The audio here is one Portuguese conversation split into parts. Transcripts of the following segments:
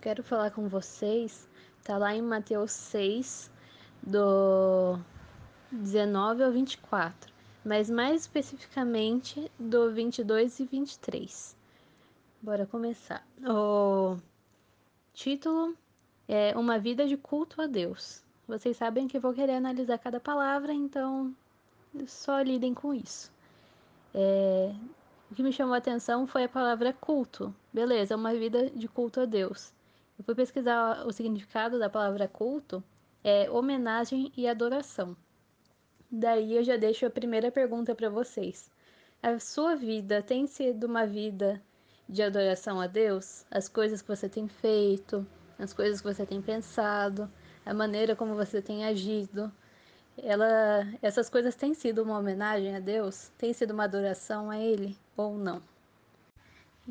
eu quero falar com vocês está lá em Mateus 6, do 19 ao 24, mas mais especificamente do 22 e 23. Bora começar. O título é Uma Vida de Culto a Deus. Vocês sabem que eu vou querer analisar cada palavra, então só lidem com isso. É, o que me chamou a atenção foi a palavra culto. Beleza, uma vida de culto a Deus. Eu fui pesquisar o significado da palavra culto, é homenagem e adoração. Daí eu já deixo a primeira pergunta para vocês. A sua vida tem sido uma vida de adoração a Deus? As coisas que você tem feito, as coisas que você tem pensado, a maneira como você tem agido, ela, essas coisas têm sido uma homenagem a Deus? Tem sido uma adoração a Ele ou não?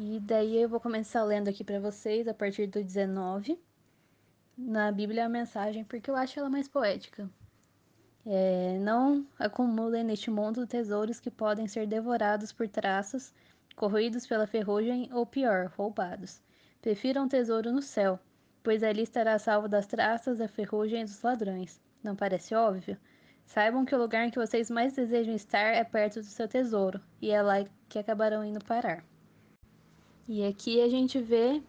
E daí eu vou começar lendo aqui para vocês a partir do 19 na Bíblia a mensagem, porque eu acho ela mais poética. É, não acumulem neste mundo tesouros que podem ser devorados por traços, corroídos pela ferrugem ou pior, roubados. Prefira um tesouro no céu, pois ali estará salvo das traças, da ferrugem e dos ladrões. Não parece óbvio? Saibam que o lugar em que vocês mais desejam estar é perto do seu tesouro, e é lá que acabarão indo parar. E aqui a gente vê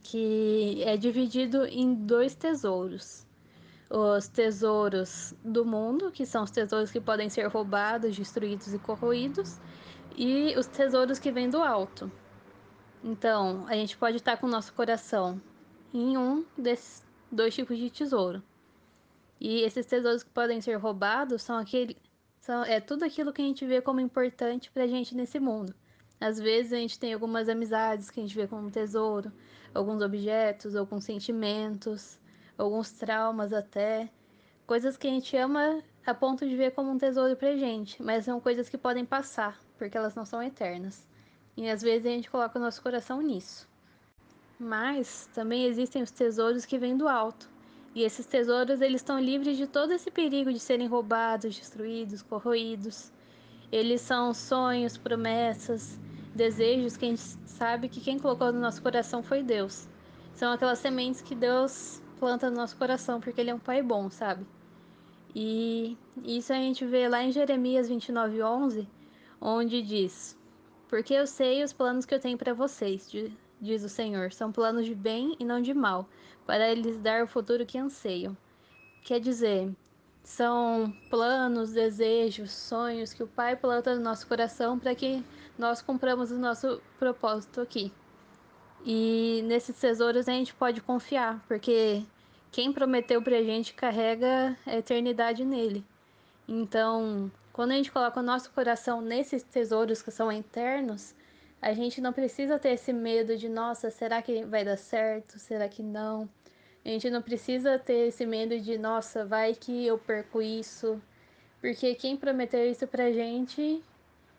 que é dividido em dois tesouros. Os tesouros do mundo, que são os tesouros que podem ser roubados, destruídos e corroídos, e os tesouros que vêm do alto. Então, a gente pode estar com o nosso coração em um desses dois tipos de tesouro. E esses tesouros que podem ser roubados são aquele, são, é tudo aquilo que a gente vê como importante para a gente nesse mundo. Às vezes a gente tem algumas amizades que a gente vê como um tesouro, alguns objetos, alguns sentimentos, alguns traumas até, coisas que a gente ama a ponto de ver como um tesouro pra gente, mas são coisas que podem passar, porque elas não são eternas. E às vezes a gente coloca o nosso coração nisso. Mas também existem os tesouros que vêm do alto. E esses tesouros eles estão livres de todo esse perigo de serem roubados, destruídos, corroídos. Eles são sonhos, promessas, desejos que a gente sabe que quem colocou no nosso coração foi Deus. São aquelas sementes que Deus planta no nosso coração, porque Ele é um Pai bom, sabe? E isso a gente vê lá em Jeremias 29, 11, onde diz: Porque eu sei os planos que eu tenho para vocês, diz o Senhor, são planos de bem e não de mal, para lhes dar o futuro que anseiam. Quer dizer, são planos, desejos, sonhos que o Pai planta no nosso coração para que nós cumpramos o nosso propósito aqui. E nesses tesouros a gente pode confiar, porque quem prometeu para a gente carrega a eternidade nele. Então, quando a gente coloca o nosso coração nesses tesouros que são eternos, a gente não precisa ter esse medo de, nossa, será que vai dar certo? Será que não? A gente não precisa ter esse medo de, nossa, vai que eu perco isso. Porque quem prometeu isso pra gente,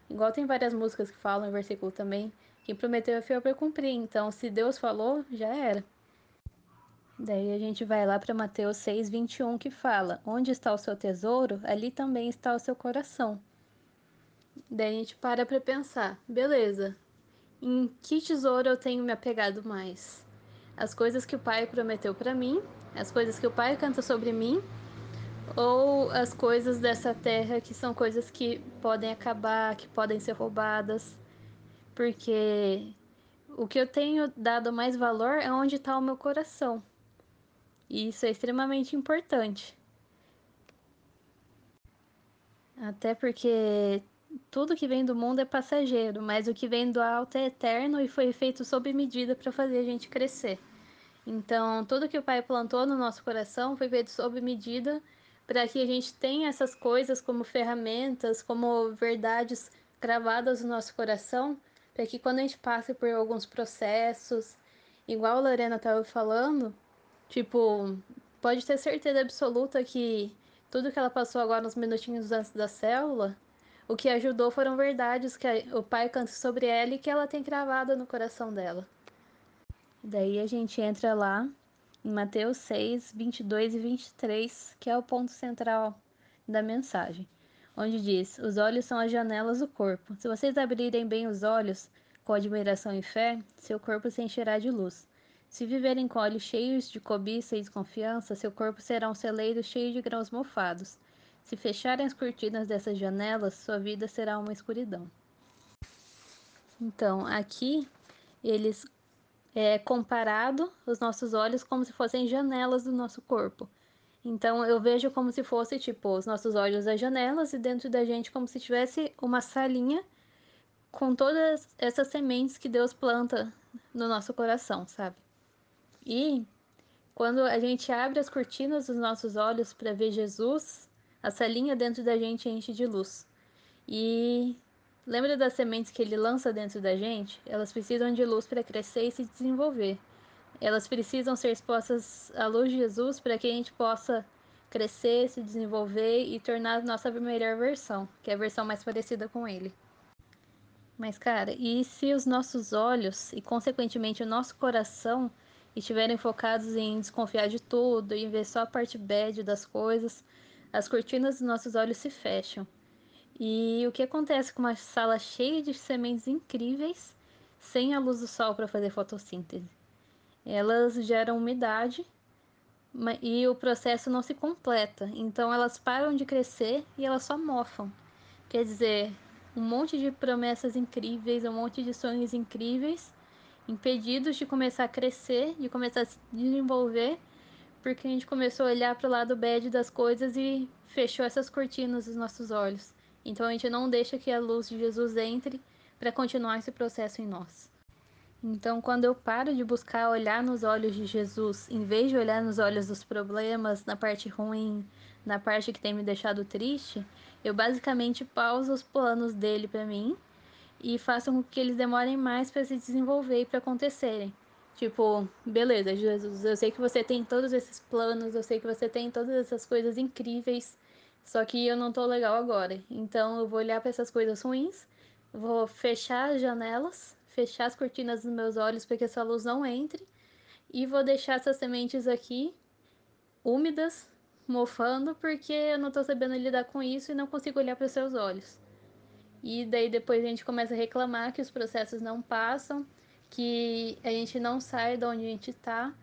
igual tem várias músicas que falam em versículo também, quem prometeu é fiel para cumprir. Então, se Deus falou, já era. Daí a gente vai lá para Mateus 6, 21, que fala: Onde está o seu tesouro, ali também está o seu coração. Daí a gente para para pensar: beleza, em que tesouro eu tenho me apegado mais? As coisas que o Pai prometeu para mim, as coisas que o Pai canta sobre mim, ou as coisas dessa terra que são coisas que podem acabar, que podem ser roubadas, porque o que eu tenho dado mais valor é onde está o meu coração. E isso é extremamente importante. Até porque tudo que vem do mundo é passageiro, mas o que vem do alto é eterno e foi feito sob medida para fazer a gente crescer. Então, tudo que o Pai plantou no nosso coração foi feito sob medida para que a gente tenha essas coisas como ferramentas, como verdades gravadas no nosso coração, para que quando a gente passe por alguns processos, igual a Lorena estava falando, tipo, pode ter certeza absoluta que tudo que ela passou agora nos minutinhos antes da célula o que ajudou foram verdades que o pai canta sobre ela e que ela tem cravada no coração dela. Daí a gente entra lá em Mateus 6, 22 e 23, que é o ponto central da mensagem, onde diz: Os olhos são as janelas do corpo. Se vocês abrirem bem os olhos com admiração e fé, seu corpo se encherá de luz. Se viverem com olhos cheios de cobiça e desconfiança, seu corpo será um celeiro cheio de grãos mofados. Se fecharem as cortinas dessas janelas, sua vida será uma escuridão. Então, aqui eles é comparado os nossos olhos como se fossem janelas do nosso corpo. Então eu vejo como se fosse tipo os nossos olhos as janelas e dentro da gente como se tivesse uma salinha com todas essas sementes que Deus planta no nosso coração, sabe? E quando a gente abre as cortinas dos nossos olhos para ver Jesus, a salinha dentro da gente enche de luz. E lembra das sementes que ele lança dentro da gente? Elas precisam de luz para crescer e se desenvolver. Elas precisam ser expostas à luz de Jesus para que a gente possa crescer, se desenvolver e tornar nossa melhor versão, que é a versão mais parecida com ele. Mas, cara, e se os nossos olhos e, consequentemente, o nosso coração estiverem focados em desconfiar de tudo, em ver só a parte bad das coisas, as cortinas dos nossos olhos se fecham. E o que acontece com uma sala cheia de sementes incríveis, sem a luz do sol para fazer fotossíntese? Elas geram umidade e o processo não se completa, então elas param de crescer e elas só mofam. Quer dizer, um monte de promessas incríveis, um monte de sonhos incríveis, impedidos de começar a crescer, de começar a se desenvolver, porque a gente começou a olhar para o lado bad das coisas e fechou essas cortinas dos nossos olhos. Então a gente não deixa que a luz de Jesus entre para continuar esse processo em nós. Então, quando eu paro de buscar olhar nos olhos de Jesus, em vez de olhar nos olhos dos problemas, na parte ruim, na parte que tem me deixado triste, eu basicamente pauso os planos dele para mim e faço com que eles demorem mais para se desenvolver e para acontecerem. Tipo, beleza, Jesus, eu sei que você tem todos esses planos, eu sei que você tem todas essas coisas incríveis, só que eu não tô legal agora. Então eu vou olhar para essas coisas ruins, vou fechar as janelas, fechar as cortinas dos meus olhos para que essa luz não entre e vou deixar essas sementes aqui úmidas mofando porque eu não tô sabendo lidar com isso e não consigo olhar para seus olhos. E daí depois a gente começa a reclamar que os processos não passam, que a gente não sai de onde a gente tá.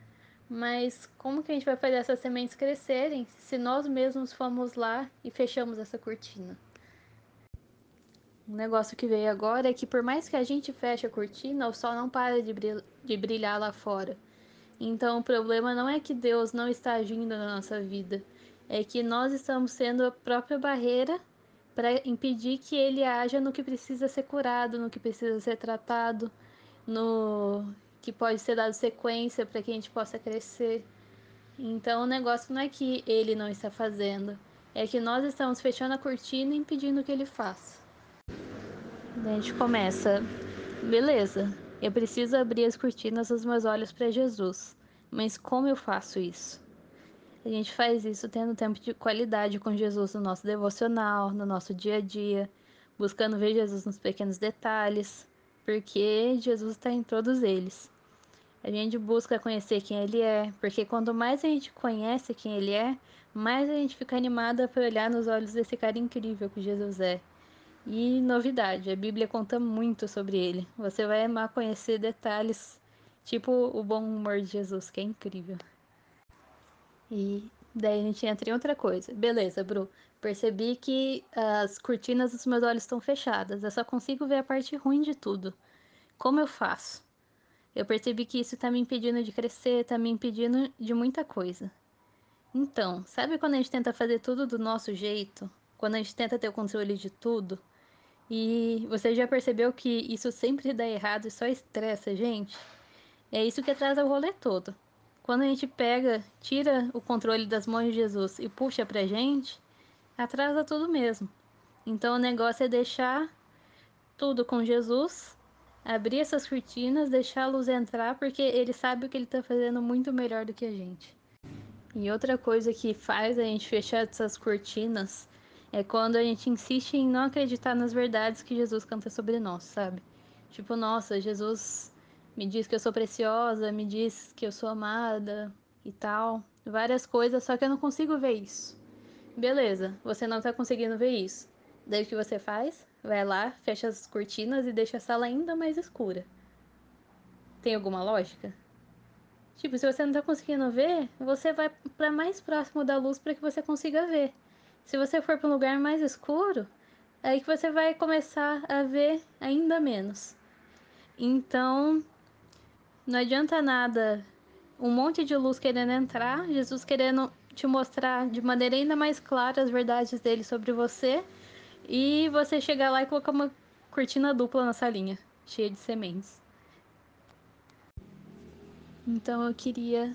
Mas como que a gente vai fazer essas sementes crescerem se nós mesmos fomos lá e fechamos essa cortina? Um negócio que veio agora é que por mais que a gente feche a cortina, o sol não para de brilhar lá fora. Então o problema não é que Deus não está agindo na nossa vida, é que nós estamos sendo a própria barreira para impedir que ele haja no que precisa ser curado, no que precisa ser tratado, no que pode ser dado sequência para que a gente possa crescer. Então o negócio não é que ele não está fazendo, é que nós estamos fechando a cortina e impedindo que ele faça. Daí a gente começa, beleza, eu preciso abrir as cortinas dos meus olhos para Jesus. Mas como eu faço isso? A gente faz isso tendo tempo de qualidade com Jesus no nosso devocional, no nosso dia a dia, buscando ver Jesus nos pequenos detalhes, porque Jesus está em todos eles. A gente busca conhecer quem Ele é, porque quanto mais a gente conhece quem Ele é, mais a gente fica animada para olhar nos olhos desse cara incrível que Jesus é. E novidade, a Bíblia conta muito sobre ele. Você vai amar conhecer detalhes, tipo o bom humor de Jesus, que é incrível. E daí a gente entra em outra coisa. Beleza, Bru. Percebi que as cortinas dos meus olhos estão fechadas. Eu só consigo ver a parte ruim de tudo. Como eu faço? Eu percebi que isso está me impedindo de crescer, está me impedindo de muita coisa. Então, sabe quando a gente tenta fazer tudo do nosso jeito? Quando a gente tenta ter o controle de tudo? E você já percebeu que isso sempre dá errado e só estressa gente? É isso que atrasa o rolê todo. Quando a gente pega, tira o controle das mãos de Jesus e puxa pra gente, atrasa tudo mesmo. Então o negócio é deixar tudo com Jesus, abrir essas cortinas, deixar a luz entrar, porque ele sabe o que ele tá fazendo muito melhor do que a gente. E outra coisa que faz a gente fechar essas cortinas é quando a gente insiste em não acreditar nas verdades que Jesus canta sobre nós, sabe? Tipo, nossa, Jesus me diz que eu sou preciosa, me diz que eu sou amada e tal. Várias coisas, só que eu não consigo ver isso. Beleza, você não tá conseguindo ver isso. Daí o que você faz? Vai lá, fecha as cortinas e deixa a sala ainda mais escura. Tem alguma lógica? Tipo, se você não tá conseguindo ver, você vai para mais próximo da luz para que você consiga ver. Se você for para um lugar mais escuro, é aí que você vai começar a ver ainda menos. Então, não adianta nada um monte de luz querendo entrar, Jesus querendo te mostrar de maneira ainda mais clara as verdades dele sobre você, e você chegar lá e colocar uma cortina dupla na salinha, cheia de sementes. Então eu queria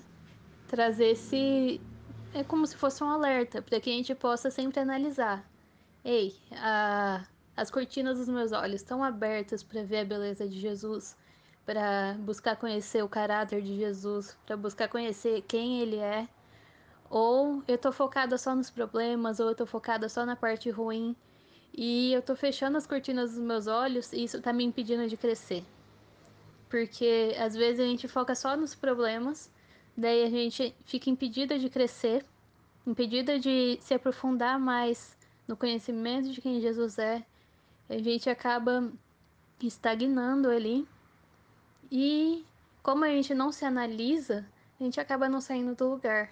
trazer esse. É como se fosse um alerta, para que a gente possa sempre analisar. Ei, a... as cortinas dos meus olhos estão abertas para ver a beleza de Jesus, para buscar conhecer o caráter de Jesus, para buscar conhecer quem ele é. Ou eu tô focada só nos problemas, ou eu tô focada só na parte ruim, e eu tô fechando as cortinas dos meus olhos e isso tá me impedindo de crescer. Porque às vezes a gente foca só nos problemas, daí a gente fica impedida de crescer, impedida de se aprofundar mais no conhecimento de quem Jesus é. A gente acaba estagnando ali. E como a gente não se analisa, a gente acaba não saindo do lugar.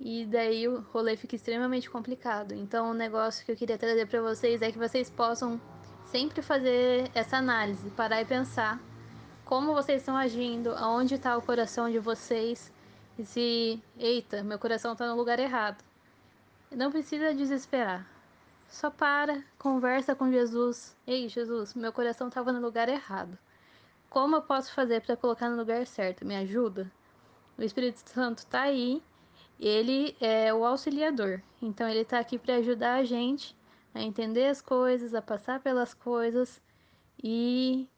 E daí o rolê fica extremamente complicado. Então, o negócio que eu queria trazer para vocês é que vocês possam sempre fazer essa análise, parar e pensar como vocês estão agindo, aonde está o coração de vocês e se, eita, meu coração está no lugar errado. Não precisa desesperar. Só para, conversa com Jesus. Ei, Jesus, meu coração estava no lugar errado. Como eu posso fazer para colocar no lugar certo? Me ajuda? O Espírito Santo está aí. Ele é o auxiliador. Então ele está aqui para ajudar a gente a entender as coisas, a passar pelas coisas e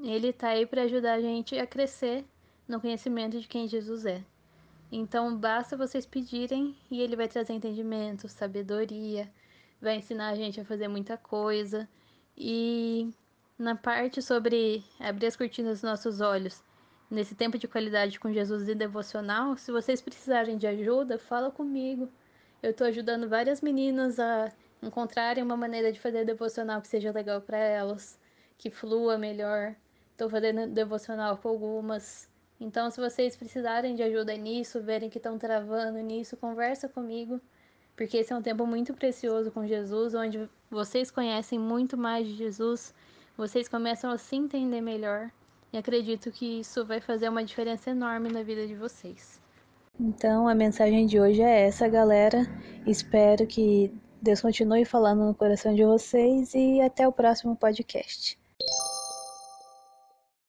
ele está aí para ajudar a gente a crescer no conhecimento de quem Jesus é. Então basta vocês pedirem e ele vai trazer entendimento, sabedoria, vai ensinar a gente a fazer muita coisa. E na parte sobre abrir as cortinas dos nossos olhos, nesse tempo de qualidade com Jesus e devocional, se vocês precisarem de ajuda, fala comigo. Eu estou ajudando várias meninas a encontrarem uma maneira de fazer devocional que seja legal para elas, que flua melhor. Estou fazendo devocional com algumas. Então, se vocês precisarem de ajuda nisso, verem que estão travando nisso, conversa comigo, porque esse é um tempo muito precioso com Jesus, onde vocês conhecem muito mais de Jesus, vocês começam a se entender melhor, e acredito que isso vai fazer uma diferença enorme na vida de vocês. Então, a mensagem de hoje é essa, galera. Espero que Deus continue falando no coração de vocês e até o próximo podcast.